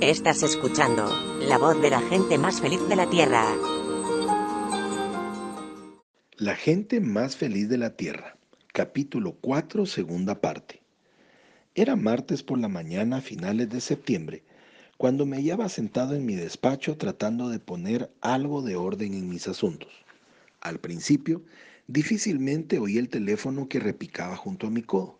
Estás escuchando la voz de la gente más feliz de la Tierra. La gente más feliz de la Tierra. Capítulo 4, segunda parte. Era martes por la mañana finales de septiembre, cuando me hallaba sentado en mi despacho tratando de poner algo de orden en mis asuntos. Al principio, difícilmente oí el teléfono que repicaba junto a mi codo.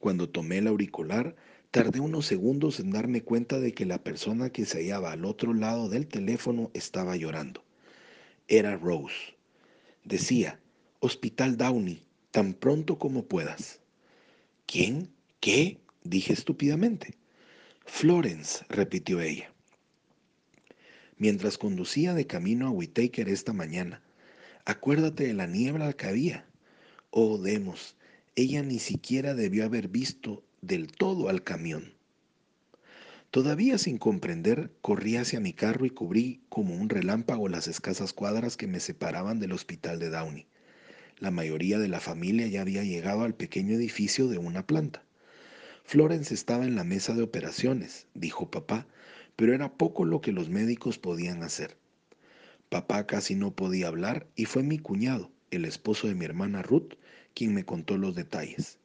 Cuando tomé el auricular, Tardé unos segundos en darme cuenta de que la persona que se hallaba al otro lado del teléfono estaba llorando. Era Rose. Decía, Hospital Downey, tan pronto como puedas. ¿Quién? ¿Qué? dije estúpidamente. Florence, repitió ella. Mientras conducía de camino a Whitaker esta mañana, acuérdate de la niebla que había. Oh, Demos, ella ni siquiera debió haber visto del todo al camión. Todavía sin comprender, corrí hacia mi carro y cubrí como un relámpago las escasas cuadras que me separaban del hospital de Downey. La mayoría de la familia ya había llegado al pequeño edificio de una planta. Florence estaba en la mesa de operaciones, dijo papá, pero era poco lo que los médicos podían hacer. Papá casi no podía hablar y fue mi cuñado, el esposo de mi hermana Ruth, quien me contó los detalles.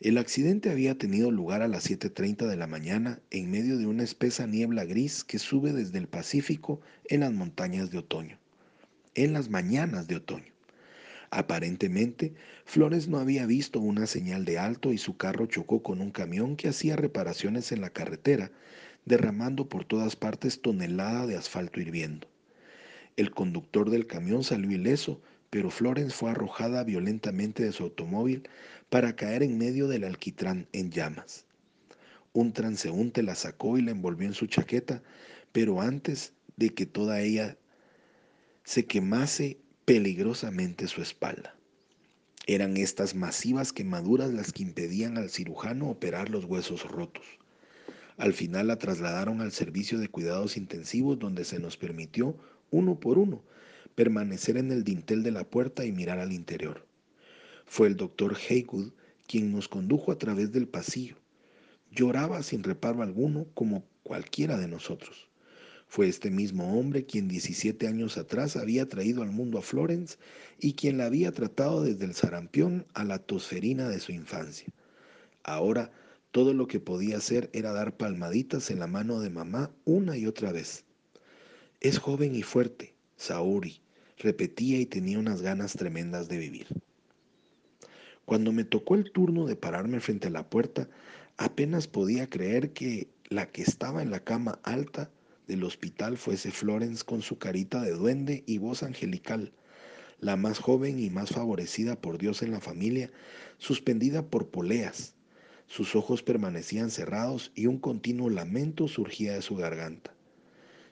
El accidente había tenido lugar a las 7.30 de la mañana en medio de una espesa niebla gris que sube desde el Pacífico en las montañas de otoño. En las mañanas de otoño. Aparentemente, Flores no había visto una señal de alto y su carro chocó con un camión que hacía reparaciones en la carretera, derramando por todas partes tonelada de asfalto hirviendo. El conductor del camión salió ileso, pero Florence fue arrojada violentamente de su automóvil para caer en medio del alquitrán en llamas. Un transeúnte la sacó y la envolvió en su chaqueta, pero antes de que toda ella se quemase peligrosamente su espalda. Eran estas masivas quemaduras las que impedían al cirujano operar los huesos rotos. Al final la trasladaron al servicio de cuidados intensivos donde se nos permitió, uno por uno, permanecer en el dintel de la puerta y mirar al interior. Fue el doctor Haywood quien nos condujo a través del pasillo. Lloraba sin reparo alguno como cualquiera de nosotros. Fue este mismo hombre quien 17 años atrás había traído al mundo a Florence y quien la había tratado desde el sarampión a la tosferina de su infancia. Ahora todo lo que podía hacer era dar palmaditas en la mano de mamá una y otra vez. Es joven y fuerte, Saori, repetía y tenía unas ganas tremendas de vivir. Cuando me tocó el turno de pararme frente a la puerta, apenas podía creer que la que estaba en la cama alta del hospital fuese Florence con su carita de duende y voz angelical, la más joven y más favorecida por Dios en la familia, suspendida por poleas. Sus ojos permanecían cerrados y un continuo lamento surgía de su garganta.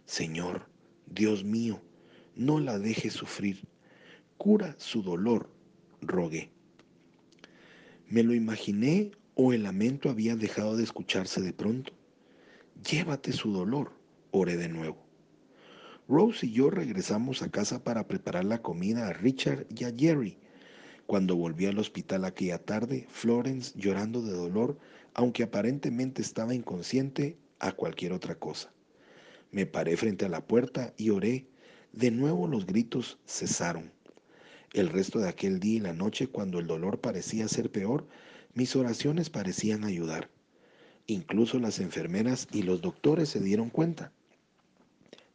Señor, Dios mío, no la dejes sufrir. Cura su dolor, rogué. Me lo imaginé o el lamento había dejado de escucharse de pronto. Llévate su dolor, oré de nuevo. Rose y yo regresamos a casa para preparar la comida a Richard y a Jerry. Cuando volví al hospital aquella tarde, Florence, llorando de dolor, aunque aparentemente estaba inconsciente a cualquier otra cosa. Me paré frente a la puerta y oré de nuevo los gritos cesaron. El resto de aquel día y la noche, cuando el dolor parecía ser peor, mis oraciones parecían ayudar. Incluso las enfermeras y los doctores se dieron cuenta.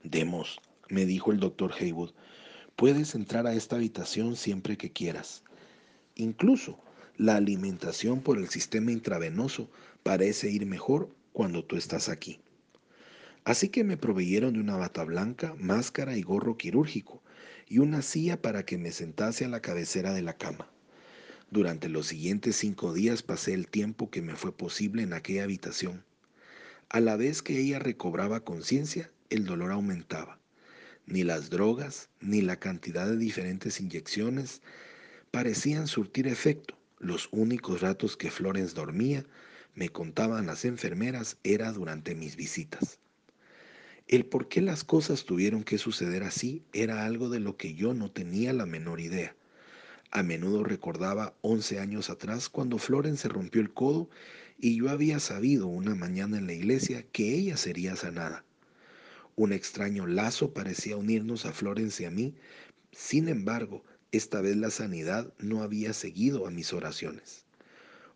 Demos, me dijo el doctor Haywood, puedes entrar a esta habitación siempre que quieras. Incluso la alimentación por el sistema intravenoso parece ir mejor cuando tú estás aquí. Así que me proveyeron de una bata blanca, máscara y gorro quirúrgico, y una silla para que me sentase a la cabecera de la cama. Durante los siguientes cinco días pasé el tiempo que me fue posible en aquella habitación. A la vez que ella recobraba conciencia, el dolor aumentaba. Ni las drogas, ni la cantidad de diferentes inyecciones parecían surtir efecto. Los únicos ratos que Florence dormía, me contaban las enfermeras, era durante mis visitas. El por qué las cosas tuvieron que suceder así era algo de lo que yo no tenía la menor idea. A menudo recordaba 11 años atrás cuando Florence se rompió el codo y yo había sabido una mañana en la iglesia que ella sería sanada. Un extraño lazo parecía unirnos a Florence y a mí. Sin embargo, esta vez la sanidad no había seguido a mis oraciones.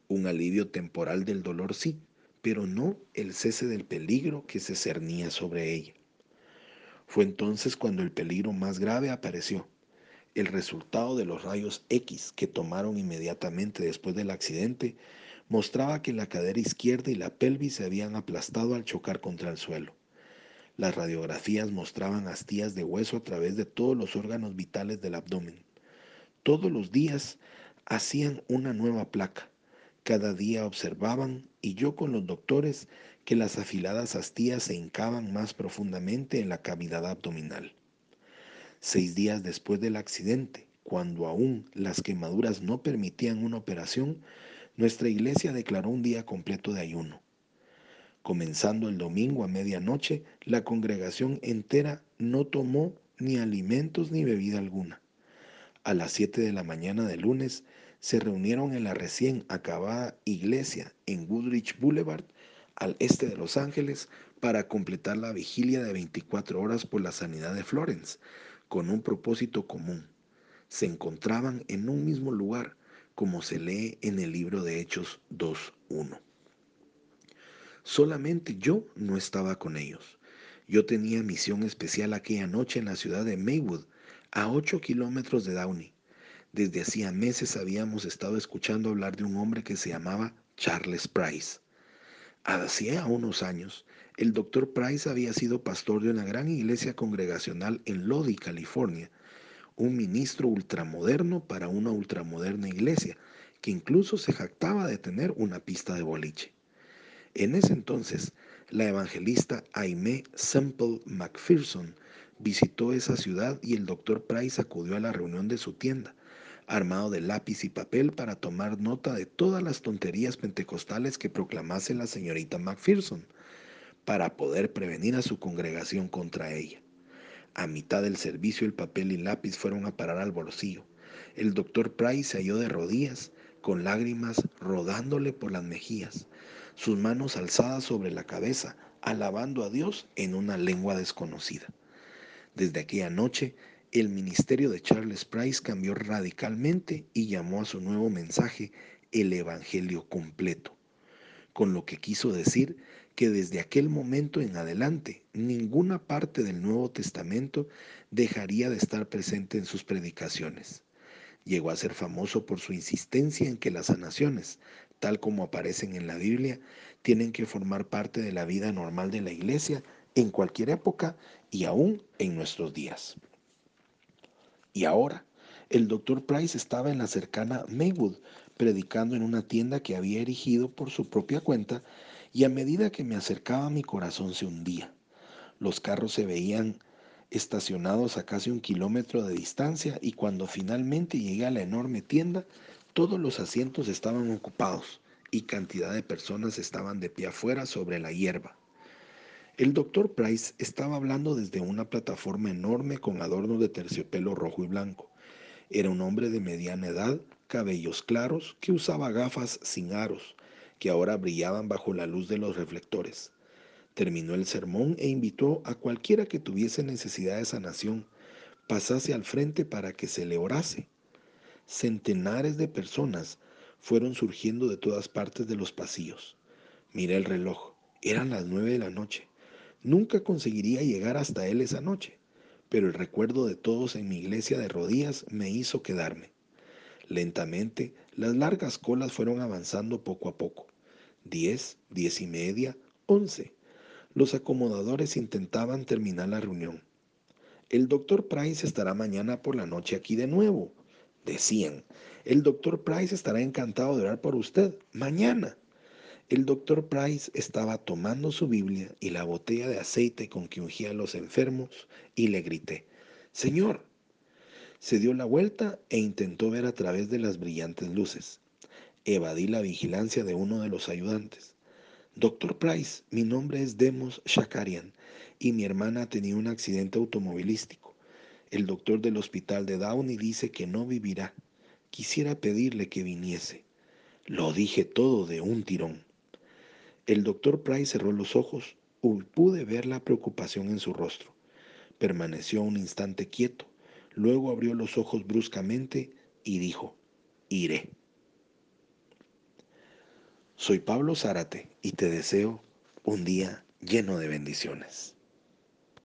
Un alivio temporal del dolor sí, pero no el cese del peligro que se cernía sobre ella. Fue entonces cuando el peligro más grave apareció. El resultado de los rayos X que tomaron inmediatamente después del accidente mostraba que la cadera izquierda y la pelvis se habían aplastado al chocar contra el suelo. Las radiografías mostraban astillas de hueso a través de todos los órganos vitales del abdomen. Todos los días hacían una nueva placa. Cada día observaban, y yo con los doctores, que las afiladas astillas se hincaban más profundamente en la cavidad abdominal. Seis días después del accidente, cuando aún las quemaduras no permitían una operación, nuestra iglesia declaró un día completo de ayuno. Comenzando el domingo a medianoche, la congregación entera no tomó ni alimentos ni bebida alguna. A las siete de la mañana del lunes se reunieron en la recién acabada iglesia en Woodridge Boulevard, al este de Los Ángeles, para completar la vigilia de 24 horas por la sanidad de Florence, con un propósito común. Se encontraban en un mismo lugar, como se lee en el libro de Hechos 2.1. Solamente yo no estaba con ellos. Yo tenía misión especial aquella noche en la ciudad de Maywood, a 8 kilómetros de Downey. Desde hacía meses habíamos estado escuchando hablar de un hombre que se llamaba Charles Price. Hacía unos años, el doctor Price había sido pastor de una gran iglesia congregacional en Lodi, California, un ministro ultramoderno para una ultramoderna iglesia, que incluso se jactaba de tener una pista de boliche. En ese entonces, la evangelista Aimee Semple McPherson visitó esa ciudad y el doctor Price acudió a la reunión de su tienda, armado de lápiz y papel para tomar nota de todas las tonterías pentecostales que proclamase la señorita McPherson para poder prevenir a su congregación contra ella. A mitad del servicio el papel y lápiz fueron a parar al bolsillo. El doctor Price se halló de rodillas, con lágrimas rodándole por las mejillas, sus manos alzadas sobre la cabeza, alabando a Dios en una lengua desconocida. Desde aquella noche, el ministerio de Charles Price cambió radicalmente y llamó a su nuevo mensaje el Evangelio completo, con lo que quiso decir que desde aquel momento en adelante ninguna parte del Nuevo Testamento dejaría de estar presente en sus predicaciones. Llegó a ser famoso por su insistencia en que las sanaciones, tal como aparecen en la Biblia, tienen que formar parte de la vida normal de la iglesia en cualquier época y aún en nuestros días. Y ahora, el doctor Price estaba en la cercana Maywood, predicando en una tienda que había erigido por su propia cuenta y a medida que me acercaba mi corazón se hundía. Los carros se veían estacionados a casi un kilómetro de distancia y cuando finalmente llegué a la enorme tienda, todos los asientos estaban ocupados y cantidad de personas estaban de pie afuera sobre la hierba. El doctor Price estaba hablando desde una plataforma enorme con adornos de terciopelo rojo y blanco. Era un hombre de mediana edad, cabellos claros, que usaba gafas sin aros, que ahora brillaban bajo la luz de los reflectores. Terminó el sermón e invitó a cualquiera que tuviese necesidad de sanación, pasase al frente para que se le orase. Centenares de personas fueron surgiendo de todas partes de los pasillos. Miré el reloj. Eran las nueve de la noche. Nunca conseguiría llegar hasta él esa noche, pero el recuerdo de todos en mi iglesia de rodillas me hizo quedarme. Lentamente, las largas colas fueron avanzando poco a poco. Diez, diez y media, once. Los acomodadores intentaban terminar la reunión. El doctor Price estará mañana por la noche aquí de nuevo, decían. El doctor Price estará encantado de orar por usted mañana. El doctor Price estaba tomando su Biblia y la botella de aceite con que ungía a los enfermos y le grité, Señor, se dio la vuelta e intentó ver a través de las brillantes luces. Evadí la vigilancia de uno de los ayudantes. Doctor Price, mi nombre es Demos Shakarian y mi hermana tenía un accidente automovilístico. El doctor del hospital de Downey dice que no vivirá. quisiera pedirle que viniese. Lo dije todo de un tirón. El doctor Price cerró los ojos y pude ver la preocupación en su rostro. Permaneció un instante quieto, luego abrió los ojos bruscamente y dijo, iré. Soy Pablo Zárate y te deseo un día lleno de bendiciones.